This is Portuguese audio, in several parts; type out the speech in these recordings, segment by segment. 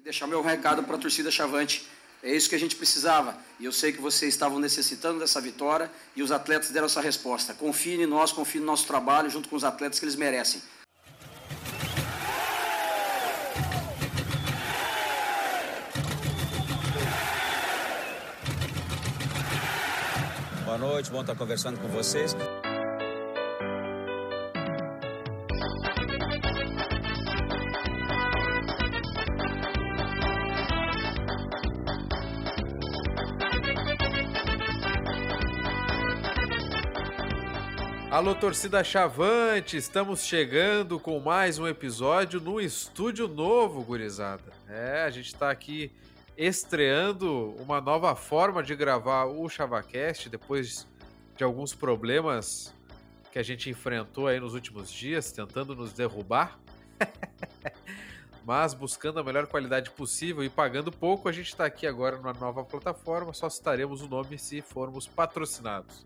E deixar meu recado para a torcida Chavante. É isso que a gente precisava. E eu sei que vocês estavam necessitando dessa vitória e os atletas deram essa resposta. Confie em nós, confie no nosso trabalho junto com os atletas que eles merecem. Boa noite, bom estar conversando com vocês. Alô, torcida Chavante, estamos chegando com mais um episódio no estúdio novo, gurizada. É, a gente está aqui estreando uma nova forma de gravar o ChavaCast depois de alguns problemas que a gente enfrentou aí nos últimos dias, tentando nos derrubar. Mas buscando a melhor qualidade possível e pagando pouco, a gente está aqui agora numa nova plataforma. Só citaremos o nome se formos patrocinados.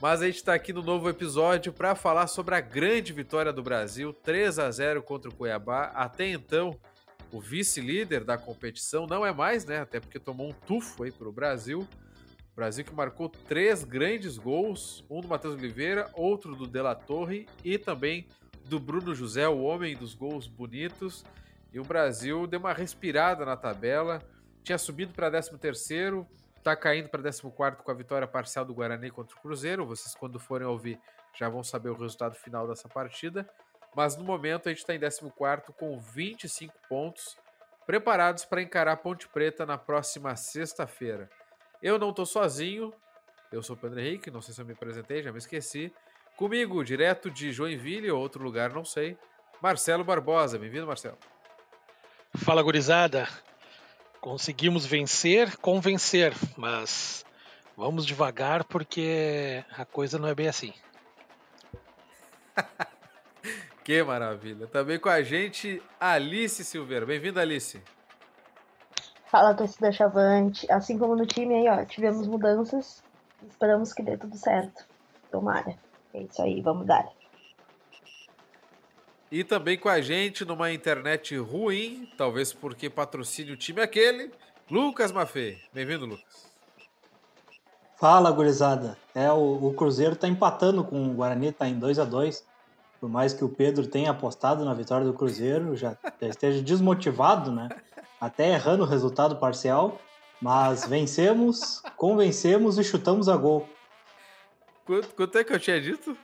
Mas a gente está aqui no novo episódio para falar sobre a grande vitória do Brasil, 3 a 0 contra o Cuiabá. Até então, o vice-líder da competição, não é mais, né? Até porque tomou um tufo aí para o Brasil. Brasil que marcou três grandes gols, um do Matheus Oliveira, outro do De La Torre e também do Bruno José, o homem dos gols bonitos. E o Brasil deu uma respirada na tabela, tinha subido para 13º, está caindo para 14º com a vitória parcial do Guarani contra o Cruzeiro. Vocês quando forem ouvir já vão saber o resultado final dessa partida. Mas no momento a gente está em 14 com 25 pontos, preparados para encarar a Ponte Preta na próxima sexta-feira. Eu não estou sozinho, eu sou o Pedro Henrique, não sei se eu me apresentei, já me esqueci. Comigo, direto de Joinville, ou outro lugar, não sei, Marcelo Barbosa. Bem-vindo, Marcelo. Fala, gurizada. Conseguimos vencer, convencer, mas vamos devagar porque a coisa não é bem assim. Que maravilha. Também com a gente, Alice Silveira. Bem-vinda, Alice. Fala, torcida Chavante. Assim como no time aí, ó, tivemos mudanças. Esperamos que dê tudo certo. Tomara. É isso aí, vamos dar. E também com a gente numa internet ruim, talvez porque patrocine o time aquele, Lucas Mafê. Bem-vindo, Lucas. Fala, gurizada. É, o, o Cruzeiro tá empatando com o Guarani, tá em 2 a 2 por mais que o Pedro tenha apostado na vitória do Cruzeiro, já, já esteja desmotivado, né? Até errando o resultado parcial, mas vencemos, convencemos e chutamos a gol. Quanto, quanto é que eu tinha dito?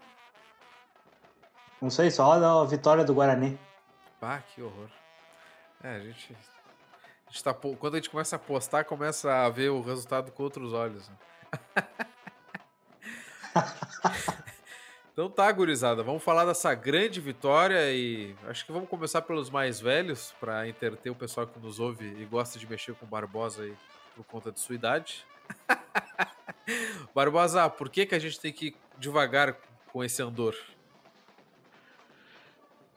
Não sei, só a vitória do Guarani. Ah, que horror. É, a gente, a gente tá, quando a gente começa a apostar, começa a ver o resultado com outros olhos. Né? Então tá, gurizada, vamos falar dessa grande vitória e acho que vamos começar pelos mais velhos para interter o pessoal que nos ouve e gosta de mexer com Barbosa aí por conta de sua idade. Barbosa, por que, que a gente tem que ir devagar com esse andor?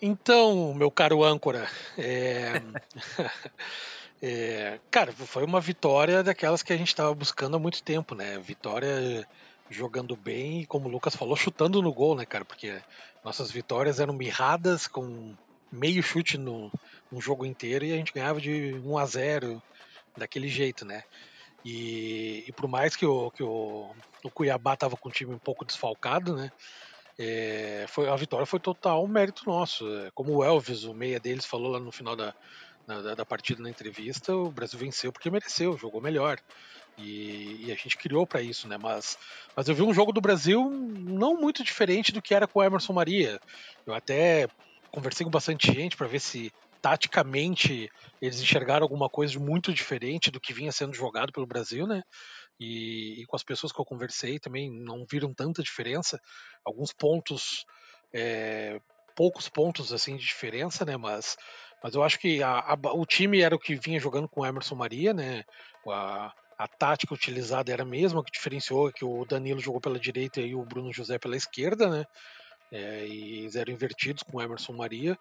Então, meu caro âncora, é... é... cara, foi uma vitória daquelas que a gente estava buscando há muito tempo, né? Vitória jogando bem e, como o Lucas falou, chutando no gol, né, cara? Porque nossas vitórias eram mirradas com meio chute no, no jogo inteiro e a gente ganhava de 1 a 0 daquele jeito, né? E, e por mais que o, que o, o Cuiabá tava com o time um pouco desfalcado, né? É, foi, a vitória foi total um mérito nosso. É, como o Elvis, o meia deles, falou lá no final da, da, da partida na entrevista, o Brasil venceu porque mereceu, jogou melhor. E, e, a gente criou para isso, né? Mas, mas eu vi um jogo do Brasil não muito diferente do que era com o Emerson Maria. Eu até conversei com bastante gente para ver se taticamente eles enxergaram alguma coisa muito diferente do que vinha sendo jogado pelo Brasil, né? E, e com as pessoas que eu conversei também não viram tanta diferença. Alguns pontos, é, poucos pontos assim de diferença, né? Mas, mas eu acho que a, a, o time era o que vinha jogando com o Emerson Maria, né? A, a tática utilizada era a mesma, que diferenciou que o Danilo jogou pela direita e o Bruno José pela esquerda, né? É, e eram invertidos com o Emerson Maria,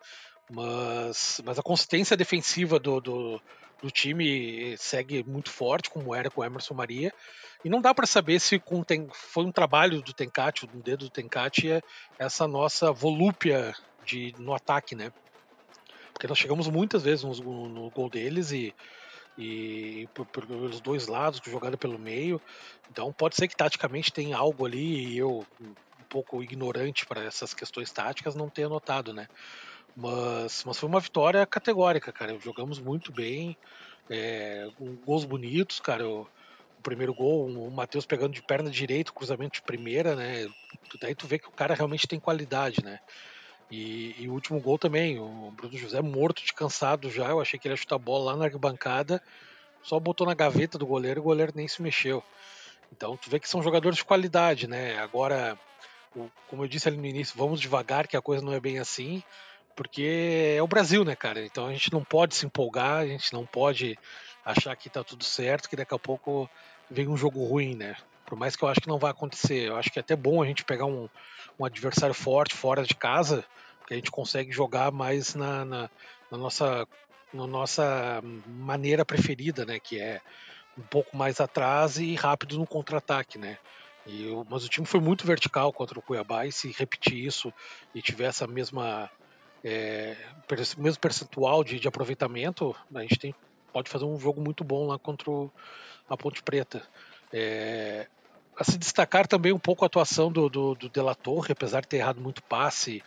mas, mas a consistência defensiva do, do, do time segue muito forte, como era com o Emerson Maria, e não dá para saber se foi um trabalho do Tencate, do dedo do Tencate, é essa nossa volúpia de, no ataque, né? porque nós chegamos muitas vezes no, gol deles e, e pelos dois lados, jogada pelo meio. Então pode ser que taticamente tem algo ali e eu, um pouco ignorante para essas questões táticas, não tenha notado, né? Mas, mas foi uma vitória categórica, cara. Jogamos muito bem, é, gols bonitos, cara. Eu, o primeiro gol, o Matheus pegando de perna direita, cruzamento de primeira, né? Daí tu vê que o cara realmente tem qualidade, né? E, e, o último gol também, o Bruno José morto de cansado já. Eu achei que ele ia chutar a bola lá na arquibancada, só botou na gaveta do goleiro e o goleiro nem se mexeu. Então tu vê que são jogadores de qualidade, né? Agora, o, como eu disse ali no início, vamos devagar, que a coisa não é bem assim, porque é o Brasil, né, cara? Então a gente não pode se empolgar, a gente não pode achar que tá tudo certo, que daqui a pouco vem um jogo ruim, né? Por mais que eu acho que não vai acontecer. Eu acho que é até bom a gente pegar um, um adversário forte fora de casa, que a gente consegue jogar mais na, na, na nossa, na nossa maneira preferida, né? Que é um pouco mais atrás e rápido no contra-ataque, né? E, mas o time foi muito vertical contra o Cuiabá e se repetir isso e tiver essa mesma é, mesmo percentual de, de aproveitamento, a gente tem, pode fazer um jogo muito bom lá contra o, a Ponte Preta. É, a se destacar também um pouco a atuação do, do, do De La Torre, apesar de ter errado muito passe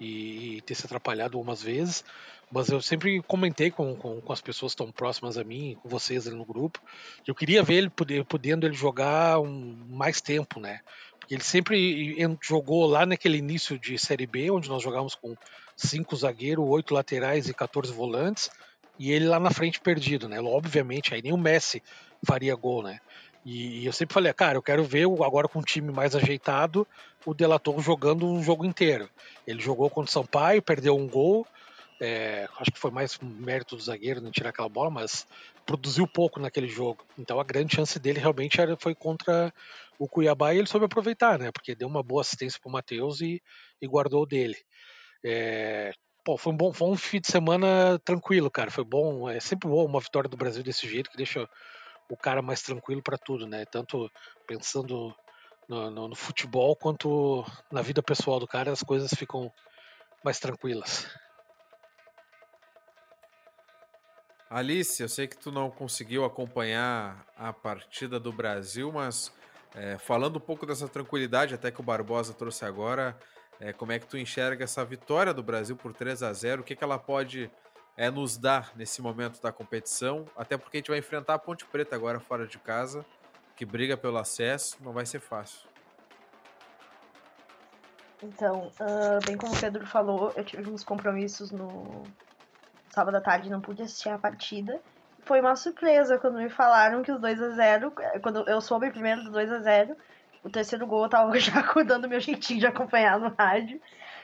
e, e, ter se atrapalhado algumas vezes, mas eu sempre comentei com, com, com, as pessoas tão próximas a mim, com vocês ali no grupo, que eu queria ver ele poder, podendo ele jogar um, mais tempo, né? Porque ele sempre jogou lá naquele início de Série B, onde nós jogávamos com cinco zagueiros, oito laterais e 14 volantes, e ele lá na frente perdido, né? Obviamente, aí nem o Messi faria gol, né? E, eu sempre falei, cara, eu quero ver agora com um time mais ajeitado o Delator jogando um jogo inteiro. Ele jogou contra o Sampaio, perdeu um gol, é, acho que foi mais mérito do zagueiro não tirar aquela bola, mas produziu pouco naquele jogo. Então a grande chance dele realmente era, foi contra o Cuiabá e ele soube aproveitar, né? Porque deu uma boa assistência para o Matheus e, e guardou o dele. É, pô, foi um bom, foi um fim de semana tranquilo, cara. Foi bom, é sempre bom uma vitória do Brasil desse jeito que deixa o cara mais tranquilo para tudo, né? Tanto pensando no, no, no, futebol quanto na vida pessoal do cara, as coisas ficam mais tranquilas. Alice, eu sei que tu não conseguiu acompanhar a partida do Brasil, mas é, falando um pouco dessa tranquilidade até que o Barbosa trouxe agora, é, como é que tu enxerga essa vitória do Brasil por 3 a 0 O que, que ela pode é, nos dar nesse momento da competição? Até porque a gente vai enfrentar a Ponte Preta agora fora de casa, que briga pelo acesso, não vai ser fácil. Então, uh, bem como o Pedro falou, eu tive uns compromissos no sábado à tarde, não pude assistir a partida. Foi uma surpresa quando me falaram que os 2 a 0 quando eu soube primeiro do 2 a 0 o terceiro gol eu tava já dando meu jeitinho de acompanhar no rádio.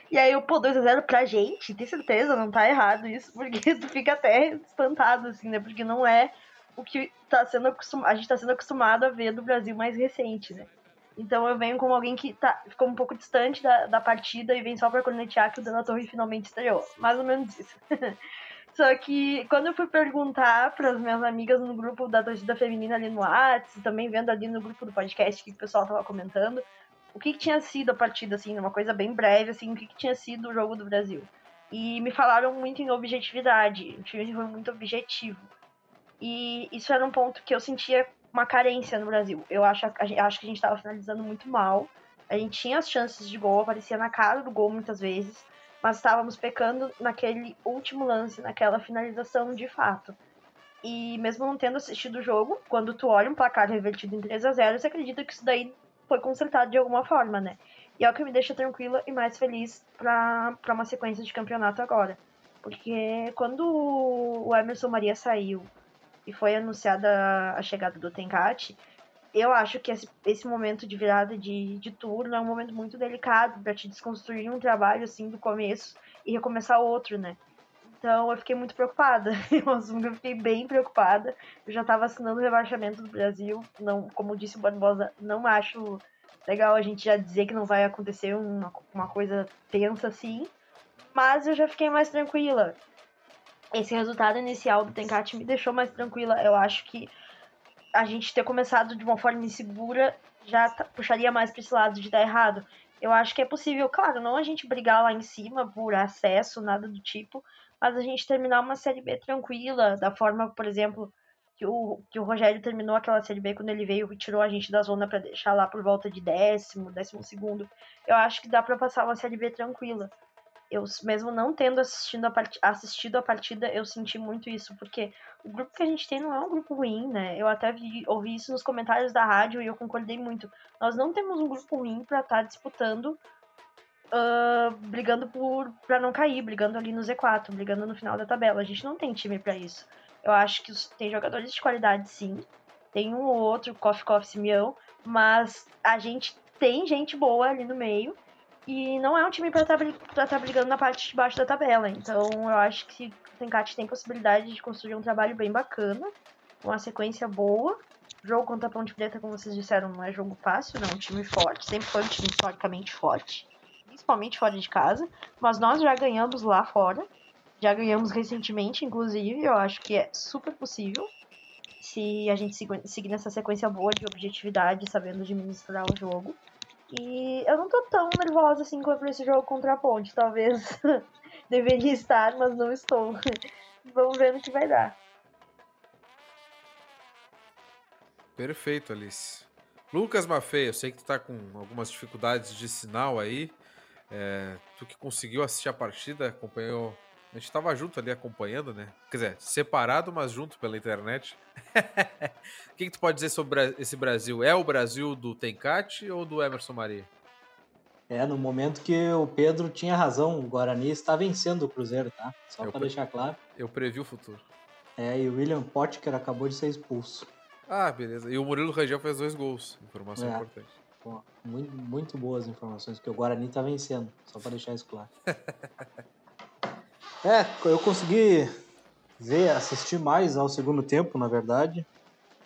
E aí eu, pô, 2x0 pra gente, tem certeza, não tá errado isso, porque tu fica até espantado, assim, né? Porque não é o que tá sendo acostumado, a gente tá sendo acostumado a ver do Brasil mais recente, né? Então eu venho como alguém que tá, ficou um pouco distante da, da partida e vem só pra cornetear que o Dana Torre finalmente estreou. Mais ou menos isso. Só que quando eu fui perguntar para as minhas amigas no grupo da torcida feminina ali no WhatsApp, também vendo ali no grupo do podcast que o pessoal tava comentando, o que, que tinha sido a partida, assim, uma coisa bem breve, assim, o que, que tinha sido o jogo do Brasil. E me falaram muito em objetividade, o time foi muito objetivo. E isso era um ponto que eu sentia uma carência no Brasil. Eu acho, acho que a gente estava finalizando muito mal. A gente tinha as chances de gol, aparecia na cara do gol muitas vezes mas estávamos pecando naquele último lance, naquela finalização de fato. E mesmo não tendo assistido o jogo, quando tu olha um placar revertido em 3 a 0 você acredita que isso daí foi consertado de alguma forma, né? E é o que me deixa tranquila e mais feliz para uma sequência de campeonato agora. Porque quando o Emerson Maria saiu e foi anunciada a chegada do Tencate, eu acho que esse, esse momento de virada de, de turno é um momento muito delicado para te desconstruir um trabalho assim do começo e recomeçar outro, né? Então eu fiquei muito preocupada. Eu fiquei bem preocupada. Eu já estava assinando o rebaixamento do Brasil. Não, como disse o Barbosa, não acho legal a gente já dizer que não vai acontecer uma, uma coisa tensa assim. Mas eu já fiquei mais tranquila. Esse resultado inicial do Tencate me deixou mais tranquila. Eu acho que a gente ter começado de uma forma insegura já tá, puxaria mais para esse lado de dar errado. Eu acho que é possível, claro, não a gente brigar lá em cima por acesso, nada do tipo, mas a gente terminar uma Série B tranquila, da forma, por exemplo, que o, que o Rogério terminou aquela Série B quando ele veio e tirou a gente da zona para deixar lá por volta de décimo, décimo segundo. Eu acho que dá para passar uma Série B tranquila. Eu, mesmo não tendo assistido a, part... assistido a partida, eu senti muito isso, porque o grupo que a gente tem não é um grupo ruim, né? Eu até vi, ouvi isso nos comentários da rádio e eu concordei muito. Nós não temos um grupo ruim para estar tá disputando uh, brigando por para não cair, brigando ali no Z4, brigando no final da tabela. A gente não tem time para isso. Eu acho que tem jogadores de qualidade, sim. Tem um ou outro, Kof Kof Simeão, mas a gente tem gente boa ali no meio. E não é um time para estar tá, tá brigando na parte de baixo da tabela. Então eu acho que o Tencate tem possibilidade de construir um trabalho bem bacana, uma sequência boa. O jogo contra a Ponte Preta, como vocês disseram, não é jogo fácil, não é um time forte. Sempre foi um time historicamente forte principalmente fora de casa, mas nós já ganhamos lá fora. Já ganhamos recentemente, inclusive, eu acho que é super possível se a gente seguir nessa sequência boa de objetividade, sabendo administrar o jogo. E eu não tô tão nervosa assim quanto esse jogo contra a Ponte. Talvez deveria estar, mas não estou. Vamos ver no que vai dar. Perfeito, Alice. Lucas Maffei, eu sei que tu tá com algumas dificuldades de sinal aí. É, tu que conseguiu assistir a partida, acompanhou. A gente estava junto ali acompanhando, né? Quer dizer, separado, mas junto pela internet. o que, que, tu pode dizer sobre esse Brasil? É o Brasil do Tencate ou do Emerson Maria? É, no momento que o Pedro tinha razão, o Guarani está vencendo o Cruzeiro, tá? Só para deixar claro. Eu previ o futuro. É, e o William Potker acabou de ser expulso. Ah, beleza. E o Murilo Rangel fez dois gols. Informação é. importante muito, muito boas informações, porque o Guarani tá vencendo, só para deixar isso claro. é, eu consegui ver, assistir mais ao segundo tempo, na verdade,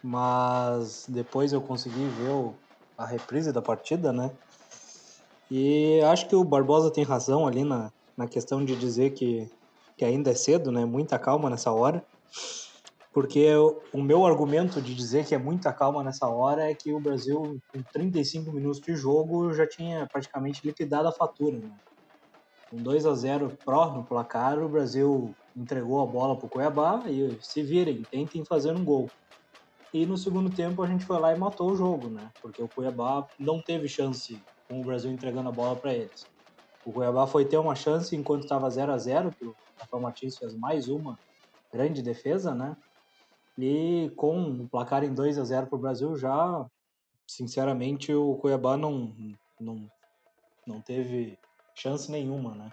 mas depois eu consegui ver o, a reprise da partida, né? E acho que o Barbosa tem razão ali na, na questão de dizer que, que ainda é cedo, né? Muita calma nessa hora porque o meu argumento de dizer que é muita calma nessa hora é que o Brasil, com 35 minutos de jogo, já tinha praticamente liquidado a fatura. Né? Com 2 a 0 pró no placar, o Brasil entregou a bola para o Cuiabá e se virem, tentem fazer um gol. E no segundo tempo a gente foi lá e matou o jogo, né? Porque o Cuiabá não teve chance com o Brasil entregando a bola para eles. O Cuiabá foi ter uma chance enquanto estava 0 a 0 que o Rafael Martins fez mais uma grande defesa, né? E com o placar em 2 a 0 para o Brasil, já, sinceramente, o Cuiabá não, não, não teve chance nenhuma, né?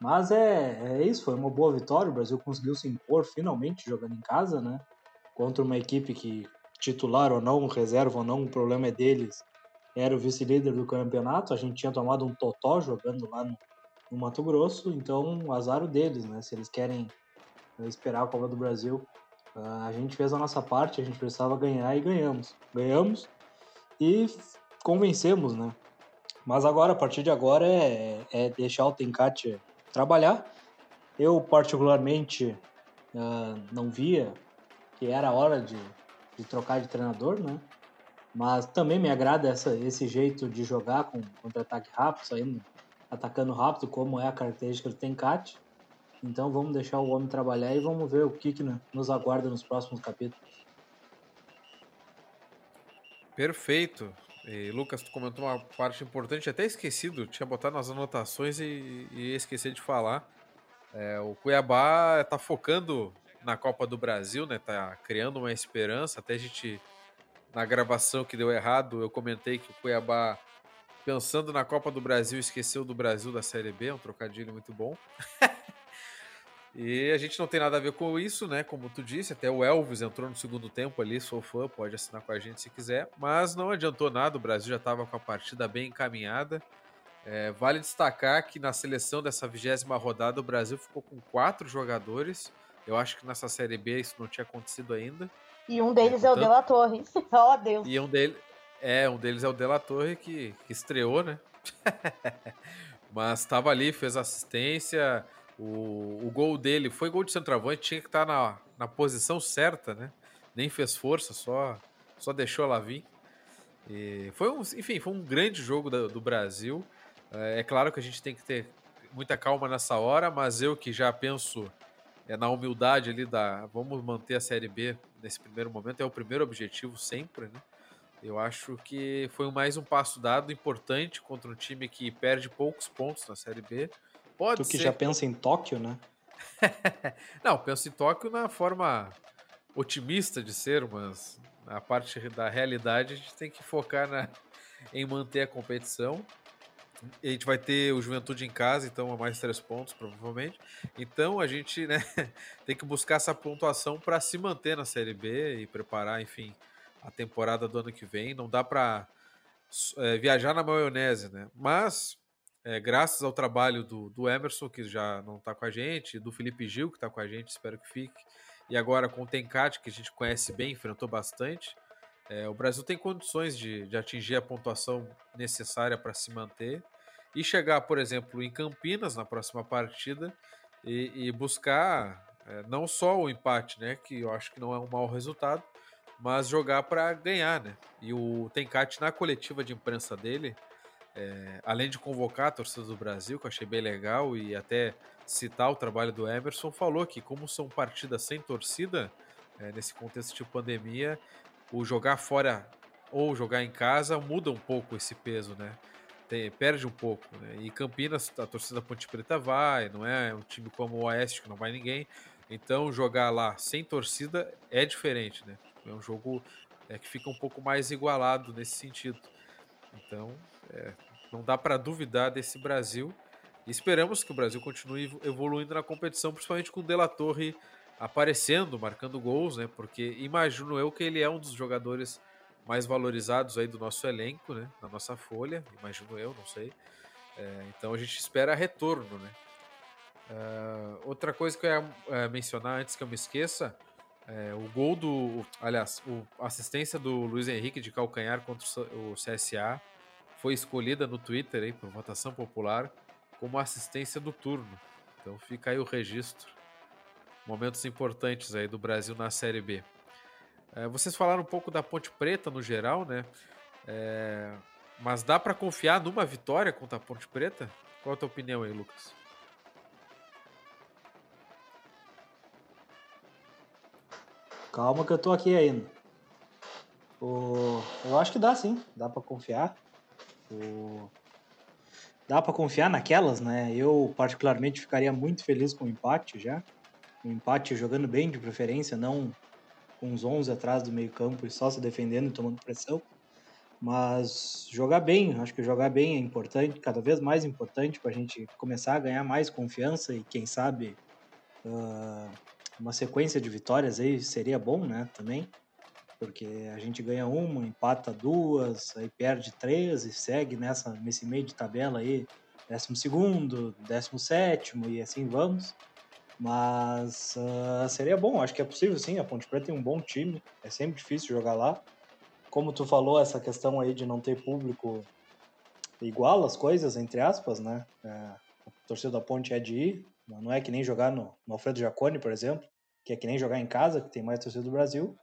Mas é, é isso, foi uma boa vitória. O Brasil conseguiu se impor finalmente jogando em casa, né? Contra uma equipe que, titular ou não, reserva ou não, o problema é deles. Era o vice-líder do campeonato. A gente tinha tomado um totó jogando lá no, no Mato Grosso, então azar deles, né? Se eles querem esperar a Copa do Brasil Uh, a gente fez a nossa parte, a gente precisava ganhar e ganhamos. Ganhamos e convencemos, né? Mas agora, a partir de agora, é, é deixar o Tencate trabalhar. Eu, particularmente, uh, não via que era hora de, de trocar de treinador, né? Mas também me agrada essa, esse jeito de jogar com contra-ataque rápido, saindo, atacando rápido, como é a característica do Tencate. Então vamos deixar o homem trabalhar e vamos ver o que, que nos aguarda nos próximos capítulos. Perfeito. E, Lucas, tu comentou uma parte importante, até esquecido, tinha botado nas anotações e, e esqueci de falar. É, o Cuiabá está focando na Copa do Brasil, né? Tá criando uma esperança. Até a gente, na gravação que deu errado, eu comentei que o Cuiabá, pensando na Copa do Brasil, esqueceu do Brasil da Série B, um trocadilho muito bom. E a gente não tem nada a ver com isso, né? Como tu disse, até o Elvis entrou no segundo tempo ali, sou fã, pode assinar com a gente se quiser. Mas não adiantou nada, o Brasil já estava com a partida bem encaminhada. É, vale destacar que na seleção dessa vigésima rodada o Brasil ficou com quatro jogadores. Eu acho que nessa Série B isso não tinha acontecido ainda. E um deles é, é o Dela Torre. oh, Deus. E um, dele, é, um deles é o Dela Torre que, que estreou, né? Mas estava ali, fez assistência. O, o gol dele foi gol de centroavante, tinha que estar tá na, na posição certa, né? Nem fez força, só, só deixou ela vir. E foi um, enfim, foi um grande jogo do, do Brasil. É, é claro que a gente tem que ter muita calma nessa hora, mas eu que já penso é, na humildade ali da vamos manter a Série B nesse primeiro momento, é o primeiro objetivo sempre, né? Eu acho que foi mais um passo dado importante contra um time que perde poucos pontos na Série B. Pode tu que ser... já pensa em Tóquio, né? Não, penso em Tóquio na forma otimista de ser, mas na parte da realidade a gente tem que focar na, em manter a competição. E a gente vai ter o Juventude em casa, então a mais três pontos, provavelmente. Então a gente né, tem que buscar essa pontuação para se manter na Série B e preparar, enfim, a temporada do ano que vem. Não dá para é, viajar na maionese, né? Mas, é, graças ao trabalho do, do Emerson, que já não está com a gente, do Felipe Gil, que está com a gente, espero que fique, e agora com o Tencate, que a gente conhece bem, enfrentou bastante, é, o Brasil tem condições de, de atingir a pontuação necessária para se manter e chegar, por exemplo, em Campinas na próxima partida e, e buscar é, não só o empate, né, que eu acho que não é um mau resultado, mas jogar para ganhar, né? E o Tencate na coletiva de imprensa dele, é, além de convocar a torcida do Brasil, que eu achei bem legal, e até citar o trabalho do Emerson, falou que como são partidas sem torcida, é, nesse contexto de pandemia, o jogar fora ou jogar em casa muda um pouco esse peso, né? Tem, perde um pouco, né? E Campinas, a torcida Ponte Preta vai, não é um time como o Oeste que não vai ninguém. Então jogar lá sem torcida é diferente, né? É um jogo é, que fica um pouco mais igualado nesse sentido. Então, é, não dá para duvidar desse Brasil. E esperamos que o Brasil continue evoluindo na competição, principalmente com o De La Torre aparecendo, marcando gols, né? Porque imagino eu que ele é um dos jogadores mais valorizados aí do nosso elenco, né? Na nossa folha, imagino eu, não sei. É, então a gente espera retorno, né? Uh, outra coisa que eu ia uh, mencionar antes que eu me esqueça é, o gol do. Aliás, a assistência do Luiz Henrique de calcanhar contra o CSA foi escolhida no Twitter aí, por votação popular como assistência do turno. Então fica aí o registro. Momentos importantes aí do Brasil na Série B. É, vocês falaram um pouco da Ponte Preta no geral, né? É, mas dá para confiar numa vitória contra a Ponte Preta? Qual a tua opinião aí, Lucas? Calma que eu tô aqui ainda. O... Eu acho que dá sim, dá para confiar. O... Dá para confiar naquelas, né? Eu particularmente ficaria muito feliz com o empate já. Um empate jogando bem de preferência, não com uns 11 atrás do meio-campo e só se defendendo e tomando pressão. Mas jogar bem, acho que jogar bem é importante, cada vez mais importante para a gente começar a ganhar mais confiança e quem sabe uh, uma sequência de vitórias aí seria bom, né, também, porque a gente ganha uma, empata duas, aí perde três e segue nessa, nesse meio de tabela aí, décimo segundo, décimo sétimo e assim vamos. Mas uh, seria bom, acho que é possível sim, a Ponte Preta tem um bom time, é sempre difícil jogar lá. Como tu falou, essa questão aí de não ter público igual as coisas, entre aspas, né? É, a torcida da Ponte é de ir, não é que nem jogar no, no Alfredo Jaconi, por exemplo, que é que nem jogar em casa, que tem mais torcida do Brasil.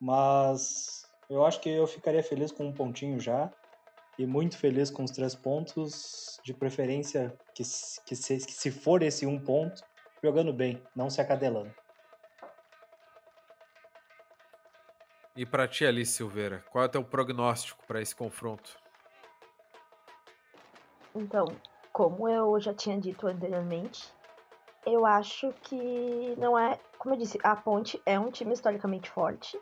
Mas eu acho que eu ficaria feliz com um pontinho já e muito feliz com os três pontos, de preferência que, que, se, que se for esse um ponto, jogando bem, não se acadelando. E para ti, Alice Silveira, qual é o teu prognóstico para esse confronto? Então, como eu já tinha dito anteriormente, eu acho que não é. Como eu disse, a Ponte é um time historicamente forte.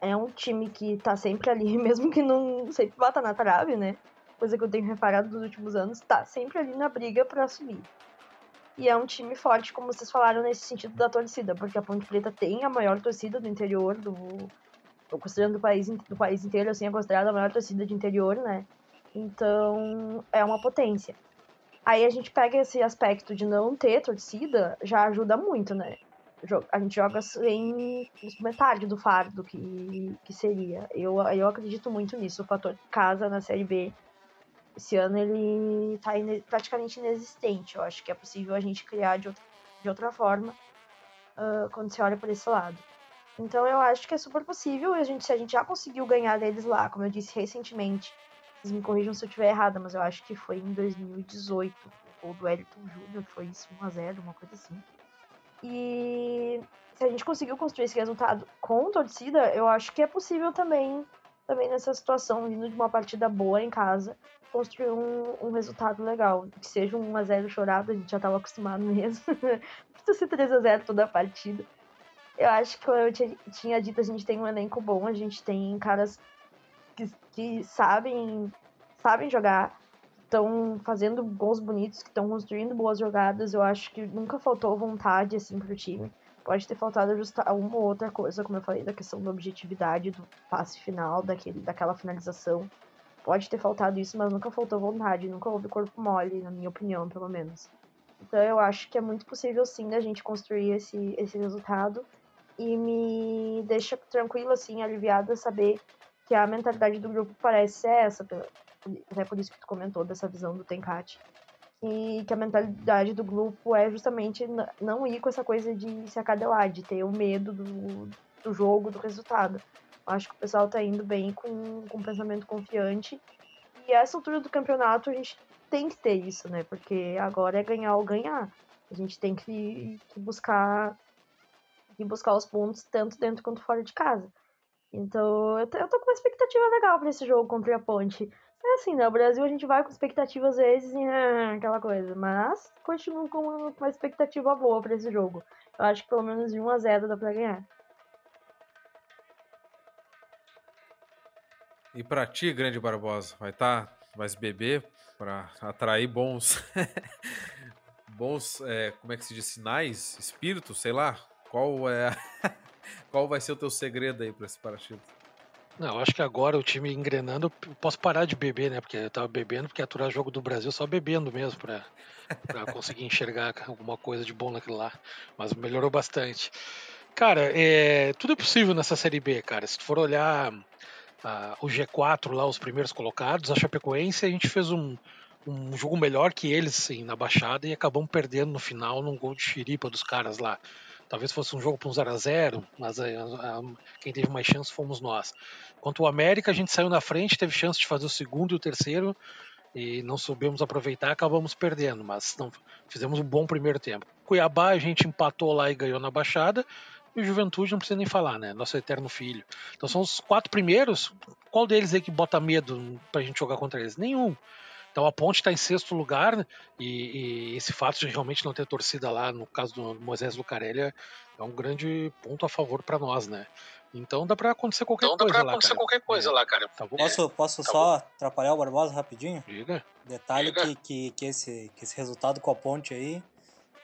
É um time que tá sempre ali, mesmo que não sempre bata na trave, né? Coisa que eu tenho reparado nos últimos anos, tá sempre ali na briga para subir. E é um time forte, como vocês falaram, nesse sentido da torcida, porque a Ponte Preta tem a maior torcida do interior do. Considerando o país, do país inteiro, assim, é considerada a maior torcida de interior, né? Então, é uma potência. Aí a gente pega esse aspecto de não ter torcida, já ajuda muito, né? A gente joga sem metade do fardo que, que seria. Eu, eu acredito muito nisso. O fator casa na Série B, esse ano ele tá in, praticamente inexistente. Eu acho que é possível a gente criar de outra, de outra forma uh, quando você olha por esse lado. Então eu acho que é super possível. A gente, se a gente já conseguiu ganhar deles lá, como eu disse recentemente, vocês me corrijam se eu estiver errada, mas eu acho que foi em 2018. ou do Wellington Júnior, foi isso, 1x0, uma coisa assim. E se a gente conseguiu construir esse resultado com torcida, eu acho que é possível também, também nessa situação, vindo de uma partida boa em casa, construir um, um resultado legal. Que seja um 1x0 chorado, a gente já estava acostumado mesmo. Precisa ser 3x0 toda a partida. Eu acho que, como eu tinha dito, a gente tem um elenco bom, a gente tem caras que, que sabem, sabem jogar, estão fazendo gols bonitos, que estão construindo boas jogadas. Eu acho que nunca faltou vontade assim pro time. Pode ter faltado ajustar uma ou outra coisa, como eu falei, da questão da objetividade do passe final, daquele, daquela finalização. Pode ter faltado isso, mas nunca faltou vontade, nunca houve corpo mole, na minha opinião, pelo menos. Então eu acho que é muito possível sim da gente construir esse, esse resultado e me deixa tranquila, assim, aliviada saber que a mentalidade do grupo parece ser essa, até por isso que tu comentou dessa visão do Tenkate. E que a mentalidade do grupo é justamente não ir com essa coisa de se acadelar, de ter o medo do, do jogo, do resultado. Acho que o pessoal tá indo bem com, com um pensamento confiante. E essa altura do campeonato a gente tem que ter isso, né? Porque agora é ganhar ou ganhar. A gente tem que, que buscar e buscar os pontos tanto dentro quanto fora de casa. Então, eu eu tô com uma expectativa legal para esse jogo contra a Ponte. É assim, né? O Brasil a gente vai com expectativa às vezes e ah, aquela coisa, mas continuo com uma, expectativa boa para esse jogo. Eu acho que pelo menos de 1 a 0 dá para ganhar. E para ti, grande Barbosa, vai estar tá mais beber para atrair bons bons, é, como é que se diz, sinais, espíritos, sei lá, qual é qual vai ser o teu segredo aí para esse partido? Não, eu acho que agora o time engrenando, eu posso parar de beber, né? Porque eu tava bebendo, porque aturar jogo do Brasil só bebendo mesmo para conseguir enxergar alguma coisa de bom naquilo lá. Mas melhorou bastante. Cara, é, tudo é possível nessa Série B, cara. Se tu for olhar uh, o G4 lá, os primeiros colocados, a Chapecoense, a gente fez um, um jogo melhor que eles assim, na Baixada e acabamos perdendo no final num gol de xiripa dos caras lá. Talvez fosse um jogo para um 0 a 0 mas a, a, quem teve mais chance fomos nós. Quanto o América, a gente saiu na frente, teve chance de fazer o segundo e o terceiro e não soubemos aproveitar, acabamos perdendo, mas não, fizemos um bom primeiro tempo. Cuiabá, a gente empatou lá e ganhou na Baixada. E o Juventude não precisa nem falar, né? Nosso eterno filho. Então são os quatro primeiros. Qual deles aí que bota medo pra gente jogar contra eles? Nenhum. Então a Ponte está em sexto lugar né? e, e, esse fato de realmente não ter torcida lá, no caso do Moisés Lucarelli, é um grande ponto a favor para nós, né? Então dá para acontecer qualquer então, coisa lá. Então dá para acontecer qualquer coisa é. lá, cara. Tá posso posso tá só bom. atrapalhar o Barbosa rapidinho? Diga. Detalhe Diga. Que, que, que, esse, que esse resultado com a Ponte aí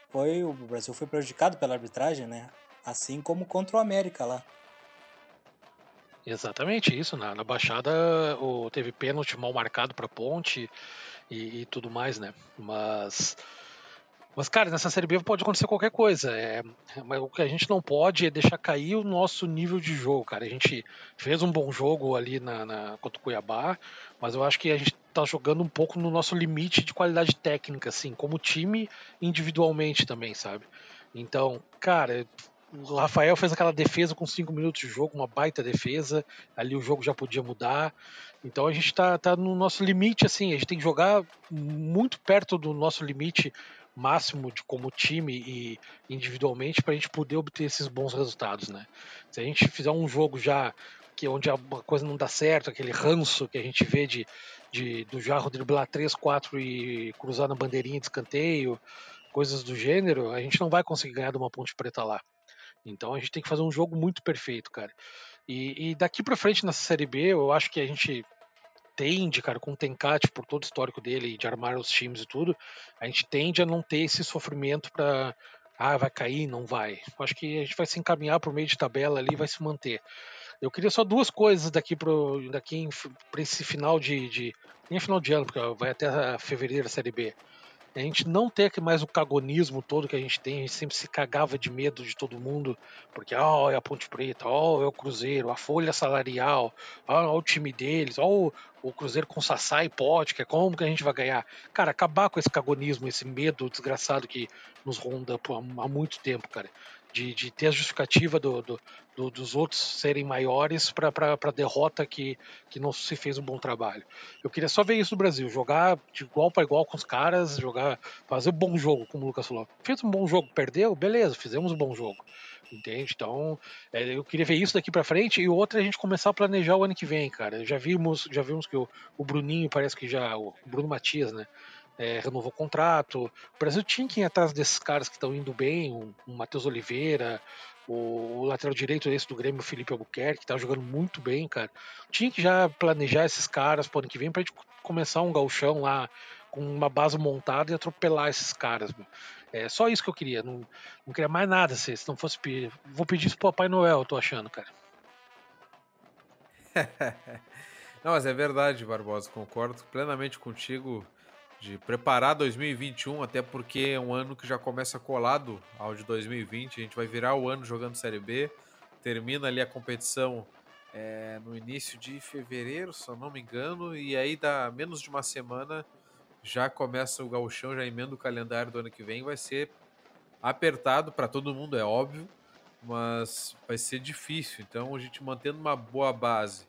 foi o Brasil foi prejudicado pela arbitragem, né? Assim como contra o América lá. Exatamente isso. Na, na Baixada o, teve pênalti mal marcado para Ponte e, e, tudo mais, né? Mas, mas cara, nessa Série B pode acontecer qualquer coisa. É, mas o que a gente não pode é deixar cair o nosso nível de jogo, cara. A gente fez um bom jogo ali na, na contra o Cuiabá, mas eu acho que a gente tá jogando um pouco no nosso limite de qualidade técnica, assim, como time individualmente também, sabe? Então, cara, o Rafael fez aquela defesa com 5 minutos de jogo, uma baita defesa. Ali o jogo já podia mudar. Então a gente está tá no nosso limite, assim. A gente tem que jogar muito perto do nosso limite máximo de como time e individualmente para a gente poder obter esses bons resultados, né? Se a gente fizer um jogo já que onde a coisa não dá certo, aquele ranço que a gente vê de, de do Jarro driblar 3, 4 e cruzar na bandeirinha de escanteio, coisas do gênero, a gente não vai conseguir ganhar de uma ponte preta lá. Então a gente tem que fazer um jogo muito perfeito, cara. E, e daqui para frente nessa série B, eu acho que a gente tende, cara, com o Tencate, por todo o histórico dele, de armar os times e tudo, a gente tende a não ter esse sofrimento para ah, vai cair, não vai. Eu acho que a gente vai se encaminhar o meio de tabela ali vai se manter. Eu queria só duas coisas daqui para daqui esse final de, de. Nem final de ano, porque vai até fevereiro a Série B a gente não ter mais o cagonismo todo que a gente tem, a gente sempre se cagava de medo de todo mundo, porque ó, oh, é a Ponte Preta, ó, oh, é o Cruzeiro, a folha salarial, oh, o time deles, ó, o, Cruzeiro com Sassá e Pote, é como que a gente vai ganhar? Cara, acabar com esse cagonismo, esse medo desgraçado que nos ronda há muito tempo, cara. De, de ter a justificativa do, do, do, dos outros serem maiores para a derrota que, que não se fez um bom trabalho. Eu queria só ver isso no Brasil, jogar de igual para igual com os caras, jogar, fazer um bom jogo, como o Lucas falou. Fez um bom jogo, perdeu, beleza, fizemos um bom jogo. Entende? Então, é, eu queria ver isso daqui para frente e outra é a gente começar a planejar o ano que vem, cara. Já vimos, já vimos que o, o Bruninho parece que já, o Bruno Matias, né? É, renovou o contrato. O Brasil tinha que ir atrás desses caras que estão indo bem, o, o Matheus Oliveira, o, o, lateral direito desse do Grêmio, o Felipe Albuquerque, que tá jogando muito bem, cara. Tinha que já planejar esses caras pro ano que vem pra gente começar um galchão lá com uma base montada e atropelar esses caras, meu. É só isso que eu queria. Não, não queria mais nada se, se não fosse pedir. Vou pedir isso pro Papai Noel, eu tô achando, cara. não, mas é verdade, Barbosa. Concordo plenamente contigo de preparar 2021, até porque é um ano que já começa colado ao de 2020. A gente vai virar o ano jogando Série B, termina ali a competição é, no início de fevereiro, se eu não me engano, e aí dá menos de uma semana já começa o gauchão, já emenda o calendário do ano que vem, vai ser apertado para todo mundo, é óbvio, mas vai ser difícil. Então a gente mantendo uma boa base.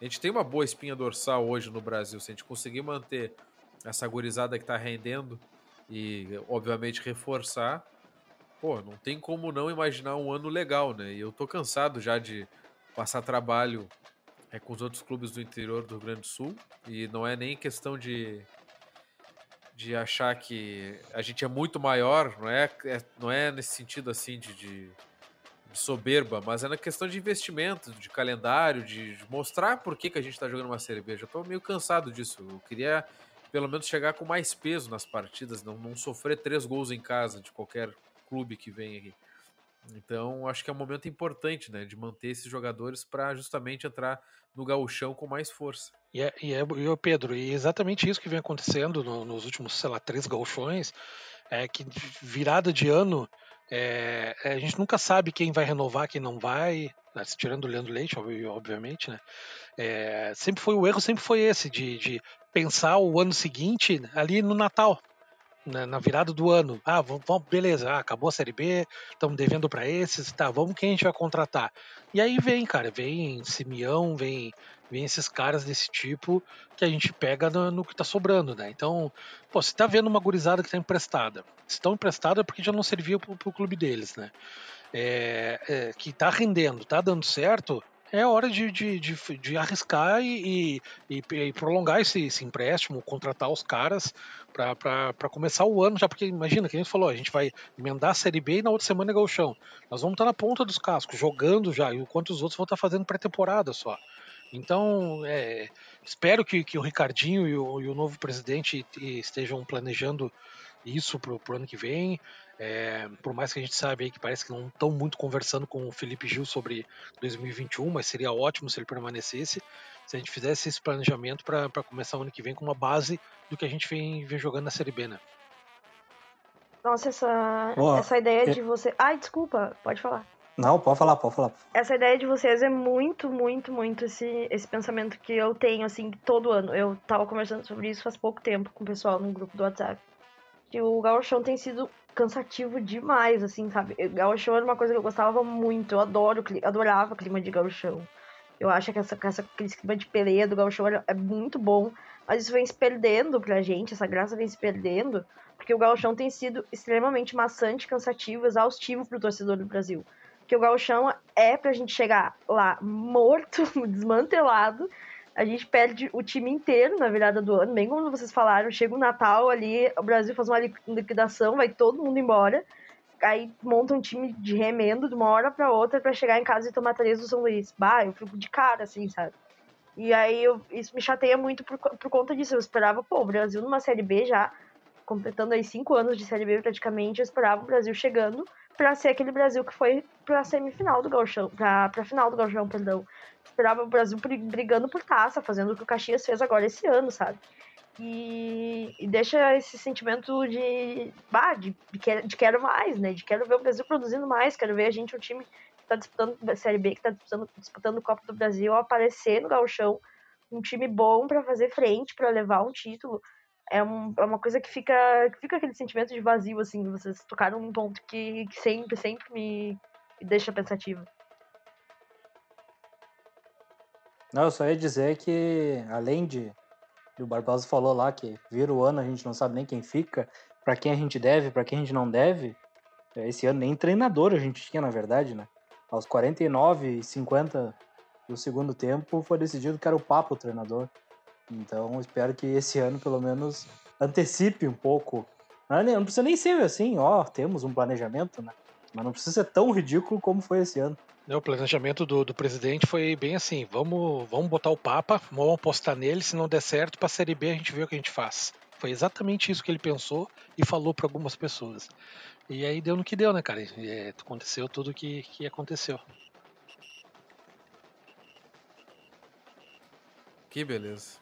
A gente tem uma boa espinha dorsal hoje no Brasil. Se a gente conseguir manter essa gurizada que está rendendo e, obviamente, reforçar, pô, não tem como não imaginar um ano legal, né? E eu tô cansado já de passar trabalho é, com os outros clubes do interior do Rio Grande do Sul e não é nem questão de de achar que a gente é muito maior, não é, é não é nesse sentido assim de, de, de, soberba, mas é na questão de investimento, de calendário, de, de mostrar por que, que a gente está jogando uma cerveja. Eu estou meio cansado disso. Eu queria pelo menos chegar com mais peso nas partidas, não, não sofrer três gols em casa de qualquer clube que vem aqui. Então, acho que é um momento importante, né, de manter esses jogadores para justamente entrar no gauchão com mais força. E, é, e, é, e Pedro, e exatamente isso que vem acontecendo no, nos últimos, sei lá, três gauchões, é que virada de ano, é, é a gente nunca sabe quem vai renovar, quem não vai, né, tirando o Leandro Leite, obviamente, né? É, sempre foi o erro, sempre foi esse de, de pensar o ano seguinte ali no Natal, na, na, virada do ano. Ah, vamos, beleza, ah, acabou a Série B, estamos devendo para esses, tá, vamos quem a gente vai contratar. E aí vem, cara, vem Simeão, vem, vem esses caras desse tipo que a gente pega no, no que tá sobrando, né? Então, pô, você tá vendo uma gurizada que tá emprestada. Se estão emprestada é porque já não servia pro, pro clube deles, né? É, é, que tá rendendo, tá dando certo, é hora de, de, de, de arriscar e, e, e prolongar esse, esse, empréstimo, contratar os caras para começar o ano já, porque imagina, que a gente falou, a gente vai emendar a Série B e na outra semana é Galchão. Nós vamos estar na ponta dos cascos, jogando já, enquanto os outros vão estar fazendo pré-temporada só. Então, é, espero que, que o Ricardinho e o, e o novo presidente estejam planejando isso para o ano que vem. É, por mais que a gente saiba aí que parece que não estão muito conversando com o Felipe Gil sobre 2021, mas seria ótimo se ele permanecesse, se a gente fizesse esse planejamento para começar o ano que vem com uma base do que a gente vem, vem jogando na Série B, né? Nossa, essa, oh, essa ideia de você. Ai, desculpa, pode falar. Não, pode falar, pode falar. Essa ideia de vocês é muito, muito, muito esse, esse pensamento que eu tenho, assim, todo ano. Eu tava conversando sobre isso faz pouco tempo com o pessoal no grupo do WhatsApp. Que o Gauchão tem sido cansativo demais, assim, sabe? Gauchão era uma coisa que eu gostava muito. Eu adoro, adorava o clima de gauchão. Eu acho que essa, essa, esse clima de peleia do gauchão é muito bom. Mas isso vem se perdendo pra gente, essa graça vem se perdendo. Porque o gauchão tem sido extremamente maçante, cansativo, exaustivo pro torcedor do Brasil. Porque o gauchão é pra gente chegar lá morto, desmantelado, a gente perde o time inteiro na virada do ano, bem como vocês falaram, chega o Natal ali, o Brasil faz uma liquidação, vai todo mundo embora, aí monta um time de remendo de uma hora para outra para chegar em casa e tomar três do São Luís. Bah, eu fico de cara, assim, sabe? E aí eu, isso me chateia muito por, por conta disso. Eu esperava, pô, o Brasil numa Série B já, completando aí cinco anos de Série B praticamente, eu esperava o Brasil chegando para ser aquele Brasil que foi pra semifinal do Gauchão, pra, pra final do Gauchão, perdão esperava o Brasil brigando por taça, fazendo o que o Caxias fez agora esse ano, sabe? E, e deixa esse sentimento de, bah, de, de quero mais, né? De quero ver o Brasil produzindo mais, quero ver a gente, um time que tá disputando a Série B, que tá disputando, disputando o Copa do Brasil, aparecer no Gauchão, um time bom para fazer frente, para levar um título. É, um, é, uma coisa que fica, que fica aquele sentimento de vazio, assim, vocês tocaram um ponto que, que sempre, sempre me, me deixa pensativa. Não, eu só ia dizer que, além de. O Barbosa falou lá que vira o ano, a gente não sabe nem quem fica, para quem a gente deve, para quem a gente não deve. É, esse ano nem treinador a gente tinha, na verdade, né? Aos 49 e 50 do segundo tempo foi decidido que era o Papo o treinador. Então espero que esse ano, pelo menos, antecipe um pouco. Não, não precisa nem ser assim, ó, temos um planejamento, né? Mas não precisa ser tão ridículo como foi esse ano. O planejamento do, do presidente foi bem assim: vamos, vamos botar o Papa, vamos apostar nele, se não der certo, para a Série B a gente vê o que a gente faz. Foi exatamente isso que ele pensou e falou para algumas pessoas. E aí deu no que deu, né, cara? E, é, aconteceu tudo o que, que aconteceu. Que beleza.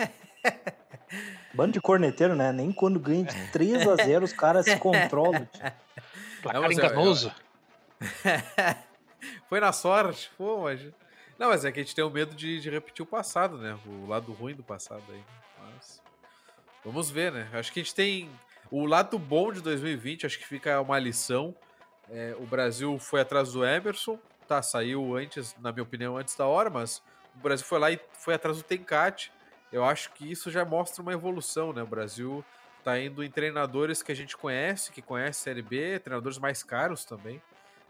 Bando de corneteiro, né? Nem quando ganha de 3 a 0 os caras se controlam. Placar não, enganoso. Foi na sorte, pô, mas. Não, mas é que a gente tem o medo de, de repetir o passado, né? O lado ruim do passado aí. Mas. Vamos ver, né? Acho que a gente tem. O lado bom de 2020, acho que fica uma lição. É, o Brasil foi atrás do Emerson, tá? Saiu antes, na minha opinião, antes da hora, mas o Brasil foi lá e foi atrás do Tencate. Eu acho que isso já mostra uma evolução, né? O Brasil tá indo em treinadores que a gente conhece, que conhece Série B, treinadores mais caros também.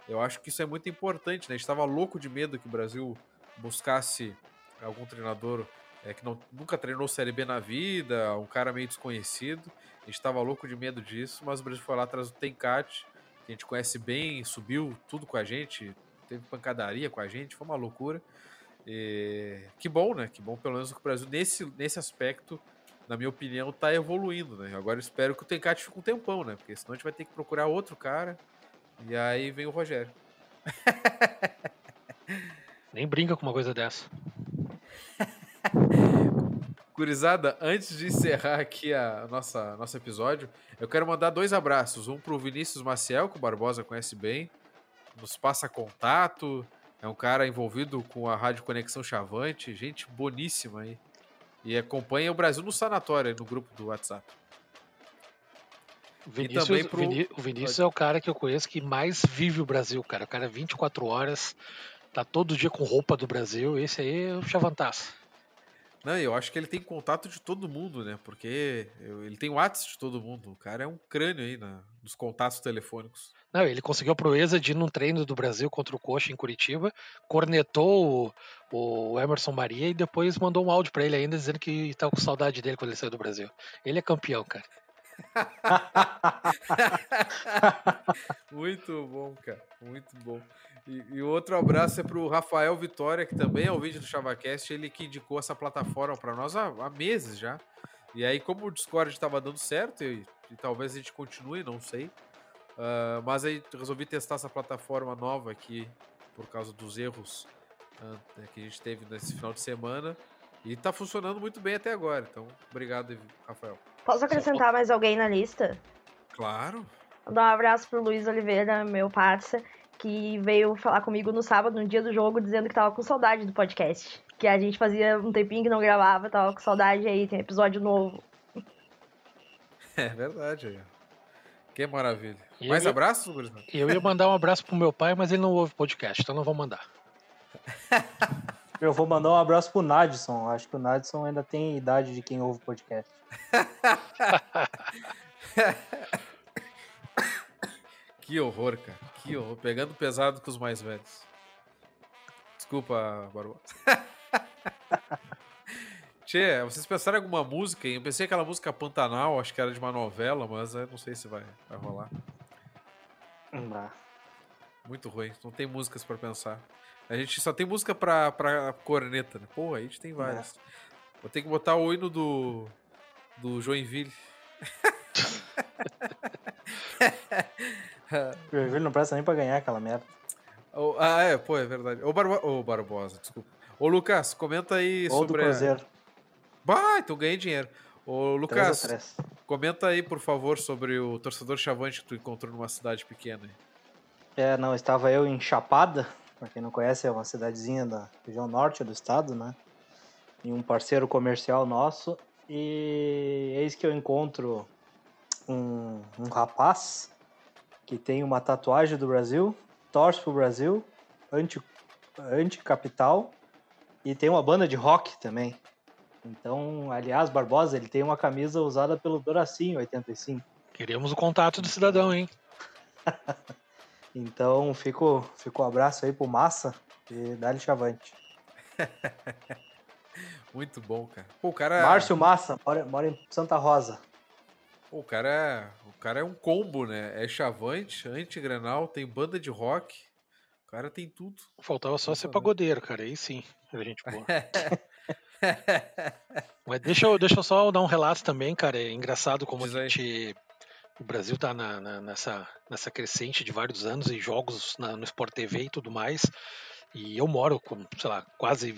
Eu acho que isso é muito importante, né? A gente estava louco de medo que o Brasil buscasse algum treinador é, que não, nunca treinou Série B na vida, um cara meio desconhecido. A gente estava louco de medo disso, mas o Brasil foi lá atrás do Tencate, que a gente conhece bem, subiu tudo com a gente, teve pancadaria com a gente, foi uma loucura. E, que bom, né? Que bom, pelo menos que o Brasil, nesse, nesse aspecto, na minha opinião, está evoluindo, né? Agora eu espero que o Tencate fique um tempão, né? Porque senão a gente vai ter que procurar outro cara e aí vem o Rogério. Nem brinca com uma coisa dessa. Curizada, antes de encerrar aqui a nossa nosso episódio, eu quero mandar dois abraços. Um pro Vinícius Maciel, que o Barbosa conhece bem, nos passa contato, é um cara envolvido com a Rádio Conexão Chavante, gente boníssima aí. E acompanha o Brasil no sanatório, no grupo do WhatsApp. Vinícius, pro... O Vinícius é o cara que eu conheço que mais vive o Brasil, cara. O cara é 24 horas, tá todo dia com roupa do Brasil. Esse aí é o chavantaço. Não, eu acho que ele tem contato de todo mundo, né? Porque ele tem WhatsApp de todo mundo. O cara é um crânio aí na, nos contatos telefônicos. Não, ele conseguiu a proeza de ir num treino do Brasil contra o Coxa em Curitiba, cornetou o, o Emerson Maria e depois mandou um áudio para ele ainda dizendo que tá com saudade dele quando ele saiu do Brasil. Ele é campeão, cara. Muito bom, cara. Muito bom. E, e outro abraço é pro Rafael Vitória, que também é o vídeo do ChavaCast, ele que indicou essa plataforma para nós há, há, meses já. E aí, como o Discord estava dando certo, e, e, talvez a gente continue, não sei. Uh, mas aí resolvi testar essa plataforma nova aqui por causa dos erros uh, que a gente teve nesse final de semana. E tá funcionando muito bem até agora. Então, obrigado, Rafael. Posso acrescentar mais alguém na lista? Claro. Vou dar um abraço pro Luiz Oliveira, meu parça, que veio falar comigo no sábado, no dia do jogo, dizendo que tava com saudade do podcast. Que a gente fazia um tempinho que não gravava, tava com saudade aí, tem episódio novo. É verdade, Que maravilha. E Mais eu, abraços, Gurizão? Eu ia mandar um abraço pro meu pai, mas ele não ouve podcast, então não vou mandar. Eu vou mandar um abraço pro Nadson. Acho que o Nadson ainda tem idade de quem ouve podcast. que horror, cara. Que horror. Pegando pesado com os mais velhos. Desculpa, Barbosa. Tchê, vocês pensaram em alguma música? Eu pensei aquela música Pantanal, acho que era de uma novela, mas não sei se vai, vai rolar. Não. Muito ruim, não tem músicas para pensar. A gente só tem música pra, pra corneta, né? Porra, a gente tem várias. É. Vou ter que botar o hino do. do Joinville. Joinville não presta nem pra ganhar aquela merda. Oh, ah, é, pô, é verdade. Ô, Barbo... oh, Barbosa, desculpa. Ô, Lucas, comenta aí Ou sobre. Cruzeiro. Bah, então ganhei dinheiro. Ô, Lucas, comenta aí, por favor, sobre o torcedor chavante que tu encontrou numa cidade pequena. É, não, estava eu em Chapada, para quem não conhece, é uma cidadezinha da região norte do estado, né? E um parceiro comercial nosso. E eis que eu encontro um, um rapaz que tem uma tatuagem do Brasil torce pro Brasil, anti, anti-capital, e tem uma banda de rock também. Então, aliás, Barbosa, ele tem uma camisa usada pelo Doracinho 85. Queremos o contato do cidadão, hein? Então, fico, fico um abraço aí pro Massa e Dali Chavante. Muito bom, cara. Pô, o cara. Márcio Massa, mora, mora em Santa Rosa. Pô, o cara é. O cara é um combo, né? É chavante, anti-granal, tem banda de rock. O cara tem tudo. Faltava só ser pagodeiro, cara. Aí sim, a gente boa. Deixa eu, deixa eu só dar um relato também, cara. É engraçado como Diz a gente. O Brasil tá na- na- nessa, nessa crescente de vários anos e jogos na- no Sport TV e tudo mais. E eu moro com, sei lá, quase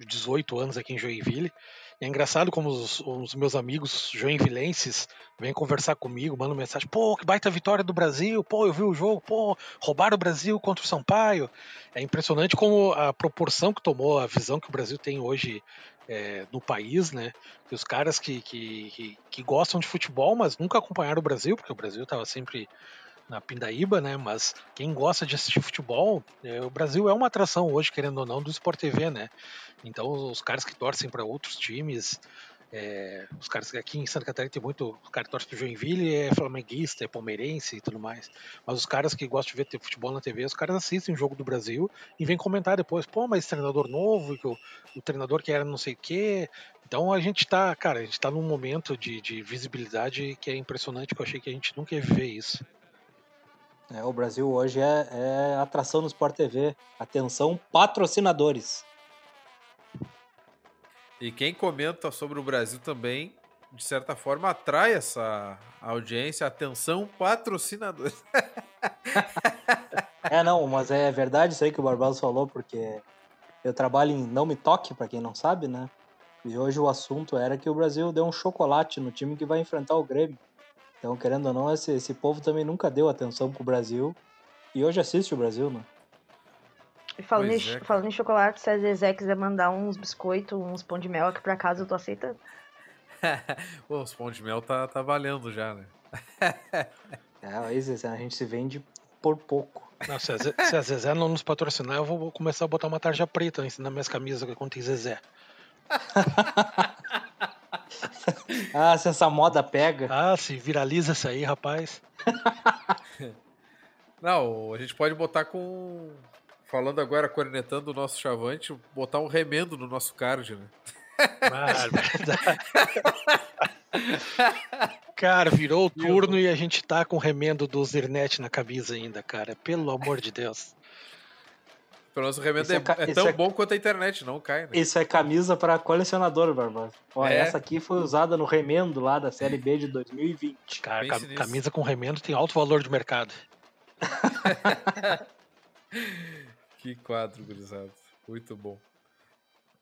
18 anos aqui em Joinville. E é engraçado como os, os meus amigos joinvilenses vêm conversar comigo, mandam mensagem: pô, que baita vitória do Brasil, pô, eu vi o jogo, pô, roubaram o Brasil contra o Sampaio. É impressionante como a proporção que tomou, a visão que o Brasil tem hoje é, no país, né? Que os caras que, que, que, que gostam de futebol, mas nunca acompanharam o Brasil, porque o Brasil estava sempre na pindaíba, né? Mas quem gosta de assistir futebol, é, o Brasil é uma atração hoje, querendo ou não, do Sport TV, né? Então os caras que torcem para outros times, é, os caras aqui em Santa Catarina tem muito, os caras que torcem pro Joinville é flamenguista, é palmeirense e tudo mais. Mas os caras que gostam de ver futebol na TV, os caras assistem o jogo do Brasil e vêm comentar depois, pô, mas treinador novo, o, o treinador que era não sei o quê. Então a gente tá, cara, a gente tá num momento de, de visibilidade que é impressionante, que eu achei que a gente nunca ia viver isso. É, o Brasil hoje é, é atração no Sport TV. Atenção, patrocinadores. E quem comenta sobre o Brasil também, de certa forma, atrai essa audiência, atenção, patrocinadores. É, não, mas é verdade isso aí que o Barbosa falou, porque eu trabalho em Não Me Toque, pra quem não sabe, né? E hoje o assunto era que o Brasil deu um chocolate no time que vai enfrentar o Grêmio. Então, querendo ou não, esse, esse povo também nunca deu atenção pro Brasil. E hoje assiste o Brasil, né? E falando, Pois em, é, falando em chocolate, se a Zezé quiser mandar uns biscoitos, uns pão de mel aqui pra casa, eu tô aceitando. Pô, os pão de mel tá, tá valendo já, né? É, aí Zezé, a gente se vende por pouco. Não, se, a Ze- se a Zezé não nos patrocinar, eu vou começar a botar uma tarja preta em- nas minhas camisas quando tem Zezé. Ah, se essa moda pega. Ah, se viraliza isso aí, rapaz. Não, a gente pode botar com. Falando agora, cornetando o nosso chavante, botar um remendo no nosso card, né? Ah, verdade. Cara, virou o turno e a gente tá com o remendo do Zirnet na camisa ainda, cara. Pelo amor de Deus. Pelo menos o remendo é é, ca- é tão é- bom quanto a internet, não cai, né? Isso é camisa para colecionador, Barbosa. Ó, É. essa aqui foi usada no remendo lá da Série B de 2020. Cara, cam- nisso. camisa com remendo tem alto valor de mercado. Que quadro, gurizada. Muito bom.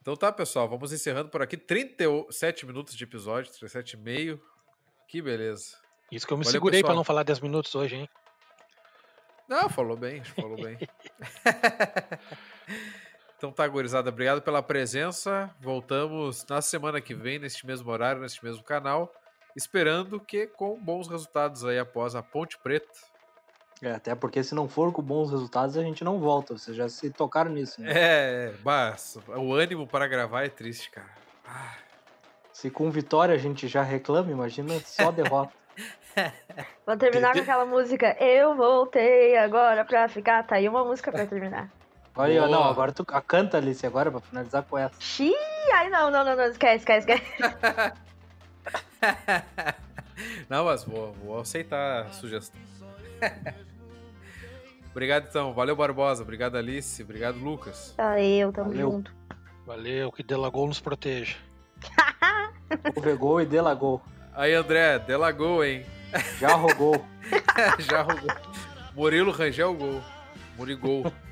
Então tá, pessoal, vamos encerrando por aqui. 37 minutos de episódio, 37 e meio. Que beleza. Isso que eu me Valeu, segurei pra pessoal. não falar 10 minutos hoje, hein? Não, falou bem, falou bem. então tá, gurizada, obrigado pela presença. Voltamos na semana que vem, neste mesmo horário, neste mesmo canal. Esperando que com bons resultados aí após a Ponte Preta. É, até porque se não for com bons resultados, a gente não volta. Vocês já se tocaram nisso, né? É, mas o ânimo para gravar é triste, cara. Ah, Se com vitória a gente já reclama, imagina só derrota. Vou terminar com aquela música. Eu voltei agora pra ficar. Tá aí uma música pra terminar. Olha aí, ó, não, agora tu a- canta, Alice, agora pra finalizar com essa. Xiii, ai não, não, não, não, esquece, esquece, esquece. Não, mas vou, vou aceitar a sugestão. obrigado, então. Valeu, Barbosa. Obrigado, Alice. Obrigado, Lucas. Valeu, tamo Valeu. junto. Valeu, que Delagol nos proteja. Ovegol e Delagol. Aí, André, delagou, hein? Já rogou. Já rogou. Murilo Rangel gol. Murigol.